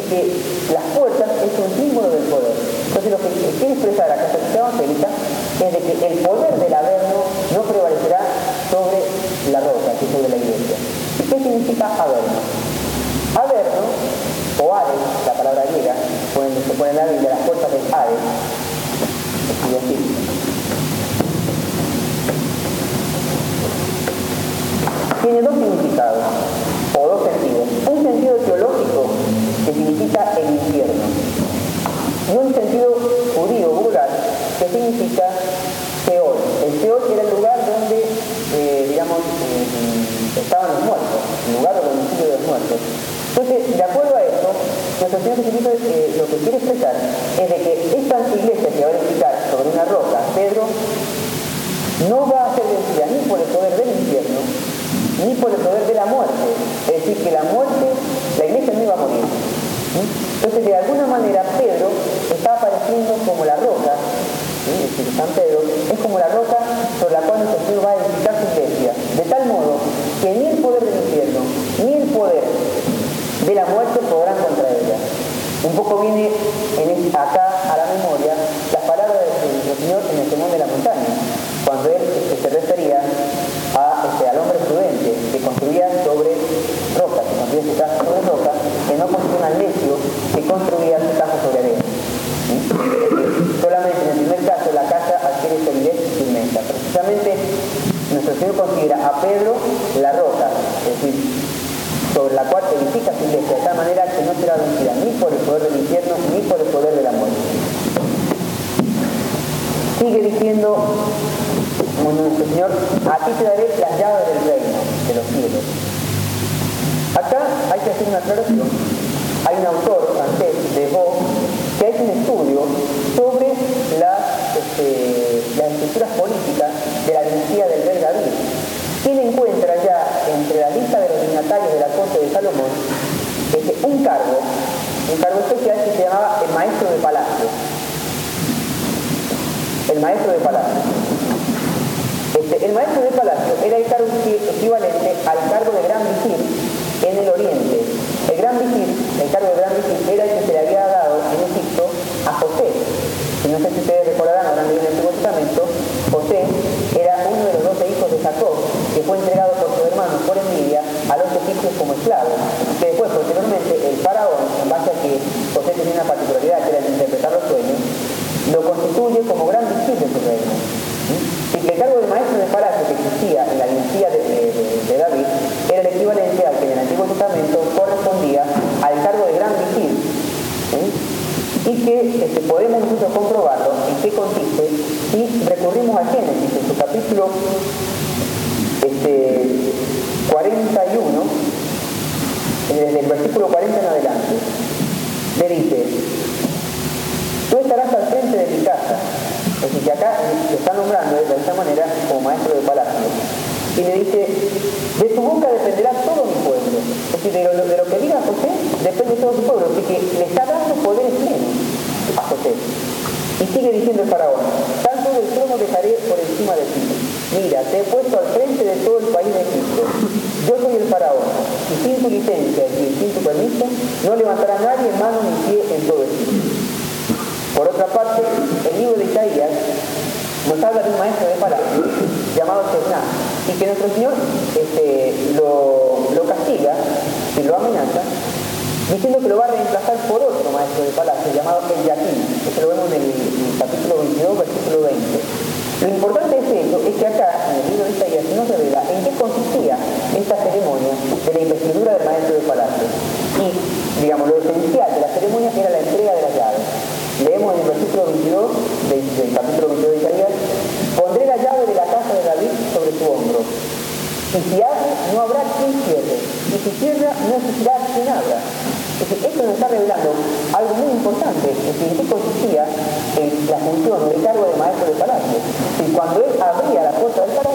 que las puertas es un símbolo del poder. Entonces lo que quiere expresar la Católica Evangélica es de que el poder del Averno no prevalecerá sobre la roca, que es sobre la iglesia. ¿Y qué significa Averno? Averno, o Ares, la palabra griega, se pone en la las puertas del Ares, así. Tiene dos significados, o dos sentidos. Un sentido teológico, que significa el infierno, y un sentido judío vulgar, que significa Seol. El Seol era el lugar donde, eh, digamos, eh, estaban los muertos, el lugar del domicilio de los muertos. Entonces, de acuerdo a esto, nuestro Señor Jesucristo eh, lo que quiere expresar es de que esta iglesia que va a edificar sobre una roca, Pedro, no va a ser vencida ni por el poder del infierno, ni por el poder de la muerte. Es decir, que la muerte, la iglesia no iba a morir. Entonces, de alguna manera, Pedro está apareciendo como la roca, es decir, San Pedro, es como la roca sobre la cual nuestro Señor va a edificar su iglesia, de tal modo que ni el poder del infierno, ni el poder de la muerte podrán contra ella. Un poco viene acá a la memoria las palabras del nuestro Señor en el Sermón de la Montaña, cuando él este, se refería a, este, al hombre prudente que construía sobre roca, que construía su casa sobre roca, que no construía al necio que construía su casa sobre arena. Solamente en el primer caso la casa y firmeza. Precisamente nuestro Señor considera a Pedro la roca, es decir, sobre la cual edifica su iglesia, de tal manera que no será vencida ni por el poder del infierno ni por el poder de la muerte. Sigue diciendo nuestro Señor, a ti te daré las llaves del reino, de los cielos. Acá hay que hacer una aclaración. Hay un autor francés, de Beau, que ha un estudio la lista de los dignatarios de la corte de Salomón este, un cargo, un cargo especial que se llamaba el maestro de palacio. El maestro de palacio. Este, el maestro de palacio era el cargo equivalente al cargo de gran visir en el oriente. El gran visir, el cargo de gran visir, era el que se le había dado en Egipto a José. Y no sé si ustedes recordarán, habrán leído en el Antiguo Testamento, José era uno de los doce hijos de Jacob, que fue entregado por su hermano por envidia a los egipcios como esclavo, que después, posteriormente, el faraón, en base a que José tenía una particularidad que era el de interpretar los sueños, lo como gran visir de su reino. Y que el cargo de maestro de palacio que existía en la dinastía de, David era el equivalente al que en el Antiguo Testamento correspondía al cargo de gran visir. Y que este, podemos incluso comprobarlo en qué consiste si recurrimos a Génesis, en su capítulo este, 41, desde el versículo 40 en adelante, le dice, tú estarás al frente de mi casa, es decir, que acá se está nombrando de esta manera como maestro de palacio, y le dice, de tu boca dependerá todo mi pueblo, es decir, de lo, de lo que diga José, depende todo su pueblo, así que le está dando poderes plenos a José. Y sigue diciendo el faraón, tanto del trono dejaré por encima de ti mira, te he puesto al frente de todo el país de Egipto. Yo soy el faraón, y sin tu licencia y sin tu permiso, no levantará nadie mano ni pie en todo Egipto. Por otra parte, el libro de Isaías nos habla de un maestro de palacio llamado Sesná, y que nuestro Señor este, lo, castiga y lo amenaza, diciendo que lo va a reemplazar por otro maestro de palacio llamado El Yaquín. Esto lo vemos en el, capítulo 22, versículo 20. Lo importante es esto, es que acá, en el libro de Isaías, nos revela en qué consistía esta ceremonia de la investidura del maestro del palacio. Y, digamos, esencial de la ceremonia era la entrega de las llaves. Leemos en el versículo 22 del, capítulo 22 de Isaías, pondré la llave de la casa de David sobre su hombro. Y si abre, no habrá quien cierre. Y si cierra, no existirá quien abra. Esto nos está revelando algo muy importante, es decir, en qué consistía en la función el cargo de maestro de palacio. Y cuando él abría la puerta del palacio,